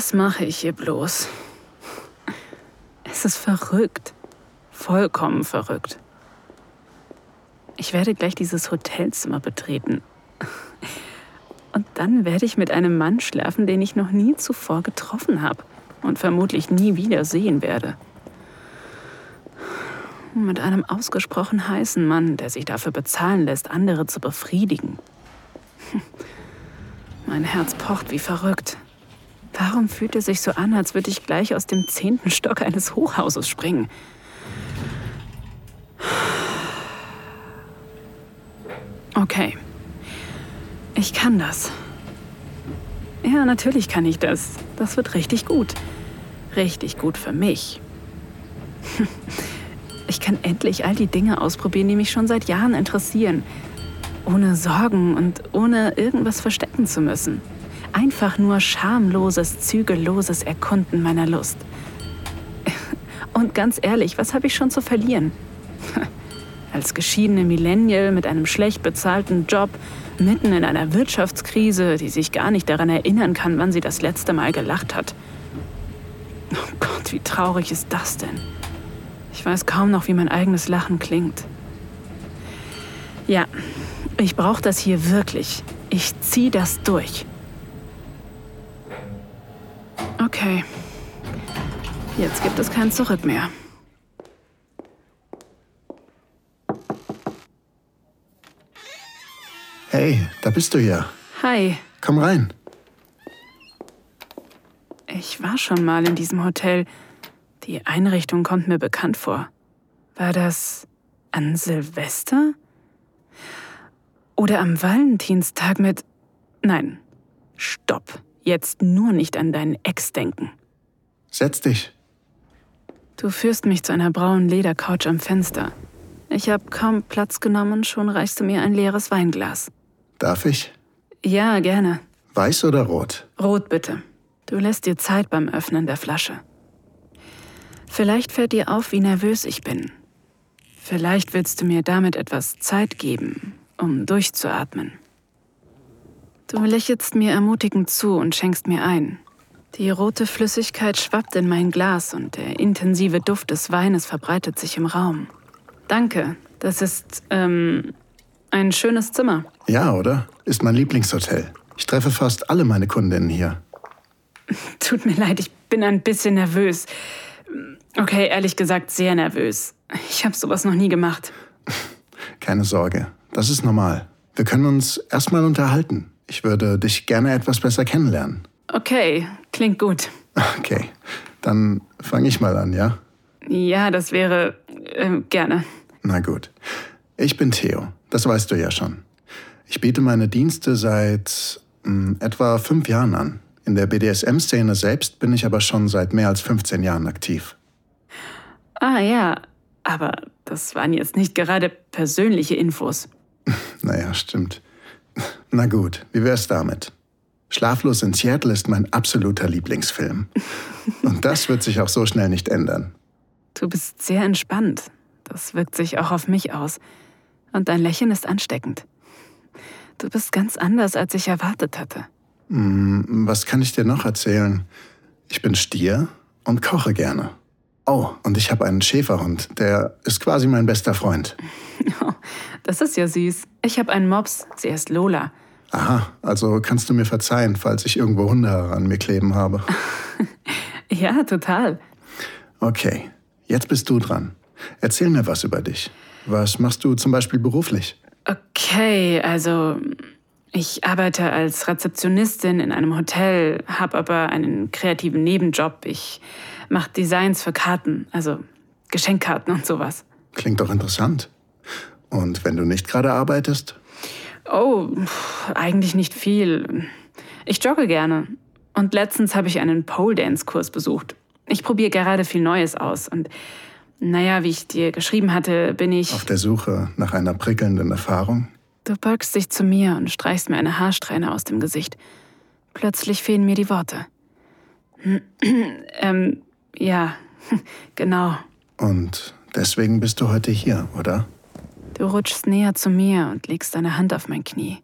Was mache ich hier bloß? Es ist verrückt. Vollkommen verrückt. Ich werde gleich dieses Hotelzimmer betreten. Und dann werde ich mit einem Mann schlafen, den ich noch nie zuvor getroffen habe und vermutlich nie wieder sehen werde. Mit einem ausgesprochen heißen Mann, der sich dafür bezahlen lässt, andere zu befriedigen. Mein Herz pocht wie verrückt. Warum fühlt es sich so an, als würde ich gleich aus dem zehnten Stock eines Hochhauses springen? Okay. Ich kann das. Ja, natürlich kann ich das. Das wird richtig gut. Richtig gut für mich. Ich kann endlich all die Dinge ausprobieren, die mich schon seit Jahren interessieren. Ohne Sorgen und ohne irgendwas verstecken zu müssen. Einfach nur schamloses, zügelloses Erkunden meiner Lust. Und ganz ehrlich, was habe ich schon zu verlieren? Als geschiedene Millennial mit einem schlecht bezahlten Job, mitten in einer Wirtschaftskrise, die sich gar nicht daran erinnern kann, wann sie das letzte Mal gelacht hat. Oh Gott, wie traurig ist das denn? Ich weiß kaum noch, wie mein eigenes Lachen klingt. Ja, ich brauche das hier wirklich. Ich ziehe das durch. Okay. Jetzt gibt es kein Zurück mehr. Hey, da bist du ja. Hi. Komm rein. Ich war schon mal in diesem Hotel. Die Einrichtung kommt mir bekannt vor. War das an Silvester? Oder am Valentinstag mit... Nein, stopp. Jetzt nur nicht an deinen Ex denken. Setz dich. Du führst mich zu einer braunen Ledercouch am Fenster. Ich habe kaum Platz genommen, schon reichst du mir ein leeres Weinglas. Darf ich? Ja, gerne. Weiß oder rot? Rot bitte. Du lässt dir Zeit beim Öffnen der Flasche. Vielleicht fällt dir auf, wie nervös ich bin. Vielleicht willst du mir damit etwas Zeit geben, um durchzuatmen. Du lächelst mir ermutigend zu und schenkst mir ein. Die rote Flüssigkeit schwappt in mein Glas und der intensive Duft des Weines verbreitet sich im Raum. Danke, das ist, ähm, ein schönes Zimmer. Ja, oder? Ist mein Lieblingshotel. Ich treffe fast alle meine Kundinnen hier. Tut mir leid, ich bin ein bisschen nervös. Okay, ehrlich gesagt, sehr nervös. Ich habe sowas noch nie gemacht. Keine Sorge, das ist normal. Wir können uns erstmal unterhalten. Ich würde dich gerne etwas besser kennenlernen. Okay, klingt gut. Okay, dann fange ich mal an, ja? Ja, das wäre äh, gerne. Na gut. Ich bin Theo, das weißt du ja schon. Ich biete meine Dienste seit mh, hm, etwa fünf Jahren an. In der BDSM-Szene selbst bin ich aber schon seit mehr als 15 Jahren aktiv. Ah ja, aber das waren jetzt nicht gerade persönliche Infos. naja, stimmt. Na gut, wie wär's damit? Schlaflos in Seattle ist mein absoluter Lieblingsfilm. Und das wird sich auch so schnell nicht ändern. Du bist sehr entspannt. Das wirkt sich auch auf mich aus. Und dein Lächeln ist ansteckend. Du bist ganz anders, als ich erwartet hatte. Hm, was kann ich dir noch erzählen? Ich bin Stier und koche gerne. Oh, und ich habe einen Schäferhund. Der ist quasi mein bester Freund. Oh, das ist ja süß. Ich habe einen Mops. Sie heißt Lola. Aha, also kannst du mir verzeihen, falls ich irgendwo Hunde an mir kleben habe. ja, total. Okay, jetzt bist du dran. Erzähl mir was über dich. Was machst du zum Beispiel beruflich? Okay, also ich arbeite als Rezeptionistin in einem Hotel, habe aber einen kreativen Nebenjob. Ich mache Designs für Karten, also Geschenkkarten und sowas. Klingt doch interessant. Und wenn du nicht gerade arbeitest? Oh, eigentlich nicht viel. Ich jogge gerne. Und letztens habe ich einen Pole Dance Kurs besucht. Ich probiere gerade viel Neues aus und naja, wie ich dir geschrieben hatte, bin ich. Auf der Suche nach einer prickelnden Erfahrung? Du beugst dich zu mir und streichst mir eine Haarsträhne aus dem Gesicht. Plötzlich fehlen mir die Worte. ähm, ja, genau. Und deswegen bist du heute hier, oder? Du rutschst näher zu mir und legst deine Hand auf mein Knie.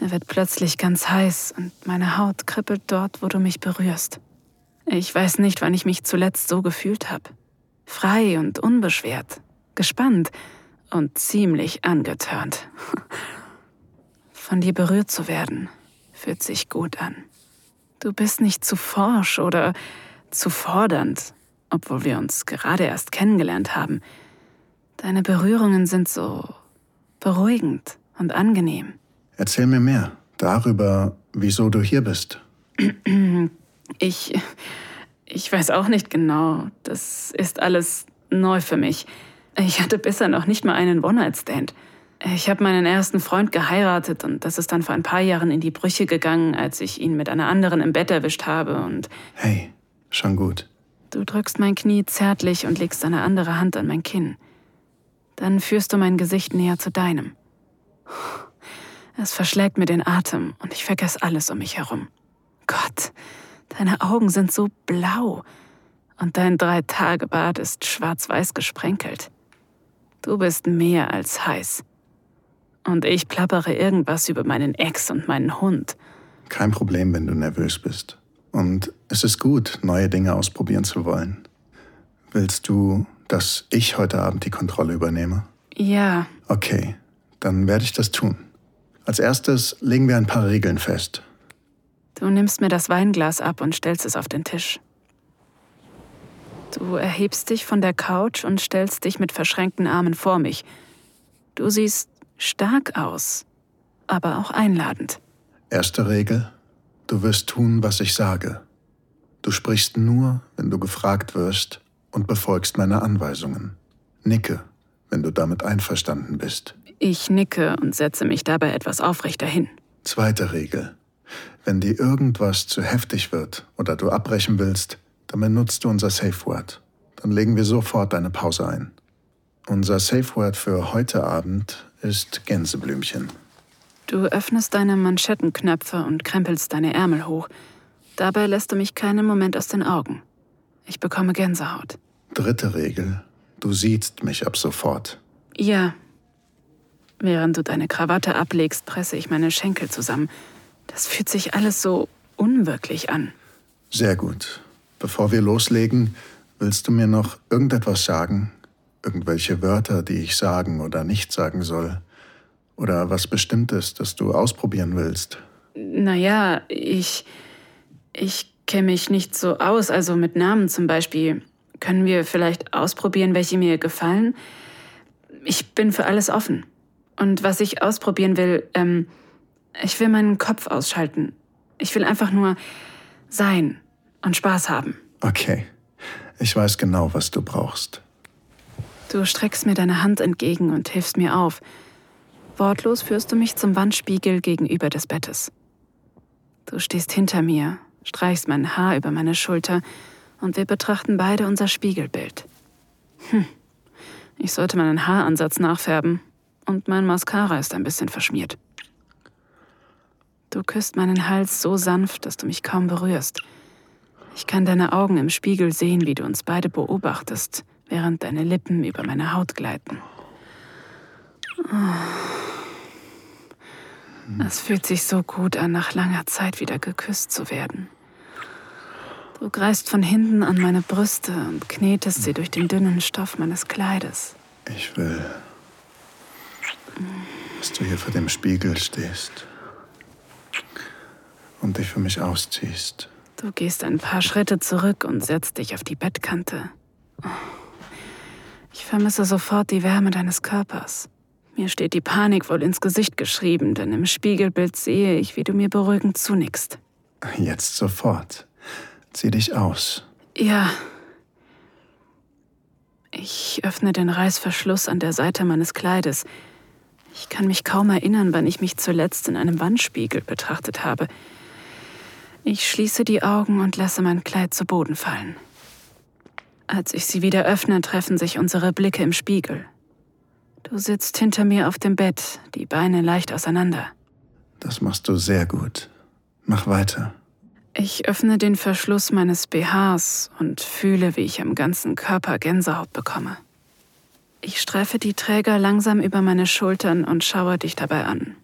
Er wird plötzlich ganz heiß und meine Haut kribbelt dort, wo du mich berührst. Ich weiß nicht, wann ich mich zuletzt so gefühlt habe. Frei und unbeschwert, gespannt und ziemlich angetörnt. Von dir berührt zu werden, fühlt sich gut an. Du bist nicht zu forsch oder zu fordernd, obwohl wir uns gerade erst kennengelernt haben. Deine Berührungen sind so beruhigend und angenehm. Erzähl mir mehr darüber, wieso du hier bist. Ich. Ich weiß auch nicht genau. Das ist alles neu für mich. Ich hatte bisher noch nicht mal einen One-Night-Stand. Ich habe meinen ersten Freund geheiratet und das ist dann vor ein paar Jahren in die Brüche gegangen, als ich ihn mit einer anderen im Bett erwischt habe und. Hey, schon gut. Du drückst mein Knie zärtlich und legst eine andere Hand an mein Kinn. Dann führst du mein Gesicht näher zu deinem. Es verschlägt mir den Atem und ich vergesse alles um mich herum. Gott, deine Augen sind so blau und dein Drei-Tage-Bad ist schwarz-weiß gesprenkelt. Du bist mehr als heiß. Und ich plappere irgendwas über meinen Ex und meinen Hund. Kein Problem, wenn du nervös bist. Und es ist gut, neue Dinge ausprobieren zu wollen. Willst du, dass ich heute Abend die Kontrolle übernehme? Ja. Okay, dann werde ich das tun. Als erstes legen wir ein paar Regeln fest. Du nimmst mir das Weinglas ab und stellst es auf den Tisch. Du erhebst dich von der Couch und stellst dich mit verschränkten Armen vor mich. Du siehst stark aus, aber auch einladend. Erste Regel, du wirst tun, was ich sage. Du sprichst nur, wenn du gefragt wirst und befolgst meine Anweisungen. Nicke, wenn du damit einverstanden bist. Ich nicke und setze mich dabei etwas aufrechter hin. Zweite Regel. Wenn dir irgendwas zu heftig wird oder du abbrechen willst, dann benutzt du unser Safe Word. Dann legen wir sofort eine Pause ein. Unser Safe Word für heute Abend ist Gänseblümchen. Du öffnest deine Manschettenknöpfe und krempelst deine Ärmel hoch. Dabei lässt du mich keinen Moment aus den Augen. Ich bekomme Gänsehaut. Dritte Regel. Du siehst mich ab sofort. Ja. Während du deine Krawatte ablegst, presse ich meine Schenkel zusammen. Das fühlt sich alles so unwirklich an. Sehr gut. Bevor wir loslegen, willst du mir noch irgendetwas sagen? Irgendwelche Wörter, die ich sagen oder nicht sagen soll? Oder was Bestimmtes, das du ausprobieren willst? Naja, ich. Ich kenne mich nicht so aus, also mit Namen zum Beispiel. Können wir vielleicht ausprobieren, welche mir gefallen? Ich bin für alles offen. Und was ich ausprobieren will, ähm, ich will meinen Kopf ausschalten. Ich will einfach nur sein und Spaß haben. Okay. Ich weiß genau, was du brauchst. Du streckst mir deine Hand entgegen und hilfst mir auf. Wortlos führst du mich zum Wandspiegel gegenüber des Bettes. Du stehst hinter mir, streichst mein Haar über meine Schulter und wir betrachten beide unser Spiegelbild. Hm, ich sollte meinen Haaransatz nachfärben und mein Mascara ist ein bisschen verschmiert. Du küsst meinen Hals so sanft, dass du mich kaum berührst. Ich kann deine Augen im Spiegel sehen, wie du uns beide beobachtest, während deine Lippen über meine Haut gleiten. Es fühlt sich so gut an, nach langer Zeit wieder geküsst zu werden. Du greifst von hinten an meine Brüste und knetest sie durch den dünnen Stoff meines Kleides. Ich will, dass du hier vor dem Spiegel stehst und dich für mich ausziehst. Du gehst ein paar Schritte zurück und setzt dich auf die Bettkante. Ich vermisse sofort die Wärme deines Körpers. Mir steht die Panik wohl ins Gesicht geschrieben, denn im Spiegelbild sehe ich, wie du mir beruhigend zunickst. Jetzt sofort. Zieh dich aus. Ja. Ich öffne den Reißverschluss an der Seite meines Kleides. Ich kann mich kaum erinnern, wann ich mich zuletzt in einem Wandspiegel betrachtet habe. Ich schließe die Augen und lasse mein Kleid zu Boden fallen. Als ich sie wieder öffne, treffen sich unsere Blicke im Spiegel. Du sitzt hinter mir auf dem Bett, die Beine leicht auseinander. Das machst du sehr gut. Mach weiter. Ich öffne den Verschluss meines BHs und fühle, wie ich am ganzen Körper Gänsehaut bekomme. Ich streife die Träger langsam über meine Schultern und schaue dich dabei an.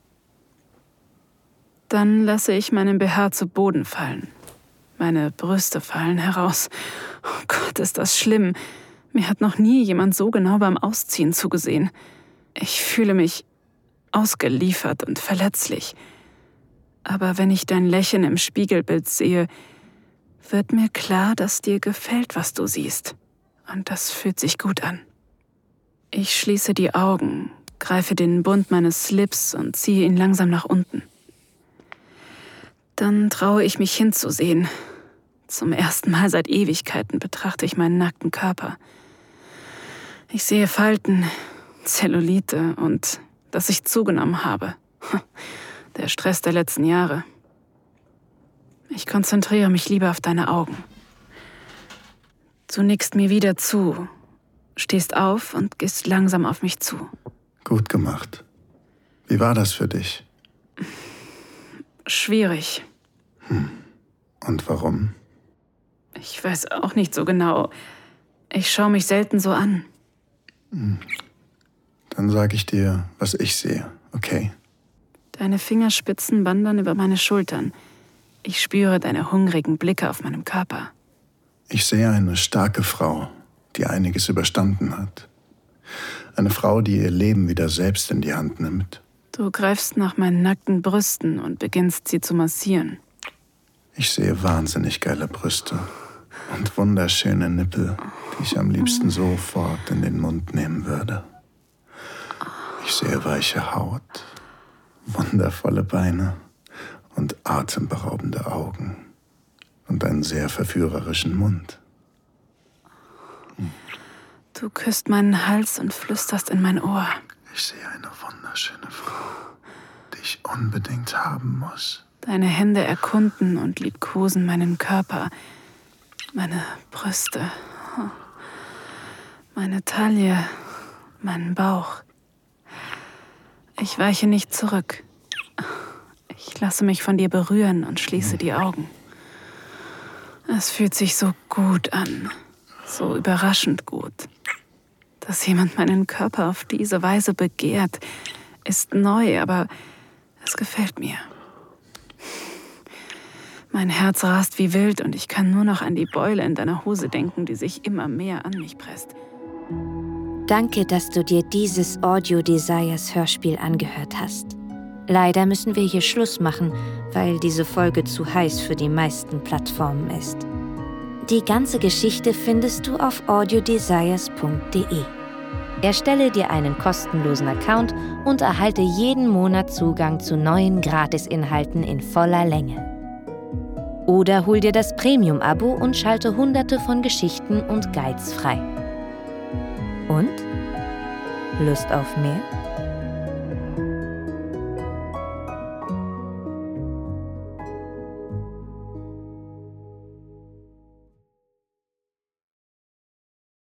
Dann lasse ich meinen BH zu Boden fallen. Meine Brüste fallen heraus. Oh Gott, ist das schlimm. Mir hat noch nie jemand so genau beim Ausziehen zugesehen. Ich fühle mich ausgeliefert und verletzlich. Aber wenn ich dein Lächeln im Spiegelbild sehe, wird mir klar, dass dir gefällt, was du siehst. Und das fühlt sich gut an. Ich schließe die Augen, greife den Bund meines Slips und ziehe ihn langsam nach unten. Dann traue ich mich hinzusehen. Zum ersten Mal seit Ewigkeiten betrachte ich meinen nackten Körper. Ich sehe Falten, Zellulite und dass ich zugenommen habe. Der Stress der letzten Jahre. Ich konzentriere mich lieber auf deine Augen. Du nickst mir wieder zu, stehst auf und gehst langsam auf mich zu. Gut gemacht. Wie war das für dich? Schwierig. Hm. Und warum? Ich weiß auch nicht so genau. Ich schaue mich selten so an. Hm. Dann sage ich dir, was ich sehe, okay? Deine Fingerspitzen wandern über meine Schultern. Ich spüre deine hungrigen Blicke auf meinem Körper. Ich sehe eine starke Frau, die einiges überstanden hat. Eine Frau, die ihr Leben wieder selbst in die Hand nimmt. Du greifst nach meinen nackten Brüsten und beginnst sie zu massieren. Ich sehe wahnsinnig geile Brüste und wunderschöne Nippel, die ich am liebsten sofort in den Mund nehmen würde. Ich sehe weiche Haut, wundervolle Beine und atemberaubende Augen und einen sehr verführerischen Mund. Du küsst meinen Hals und flüsterst in mein Ohr. Ich sehe eine wunderschöne Frau, die ich unbedingt haben muss. Deine Hände erkunden und liebkosen meinen Körper, meine Brüste, meine Taille, meinen Bauch. Ich weiche nicht zurück. Ich lasse mich von dir berühren und schließe die Augen. Es fühlt sich so gut an, so überraschend gut. Dass jemand meinen Körper auf diese Weise begehrt, ist neu, aber es gefällt mir. Mein Herz rast wie wild und ich kann nur noch an die Beule in deiner Hose denken, die sich immer mehr an mich presst. Danke, dass du dir dieses Audio Desires Hörspiel angehört hast. Leider müssen wir hier Schluss machen, weil diese Folge zu heiß für die meisten Plattformen ist. Die ganze Geschichte findest du auf audiodesires.de. Erstelle dir einen kostenlosen Account und erhalte jeden Monat Zugang zu neuen Gratisinhalten in voller Länge. Oder hol dir das Premium-Abo und schalte hunderte von Geschichten und Guides frei. Und? Lust auf mehr?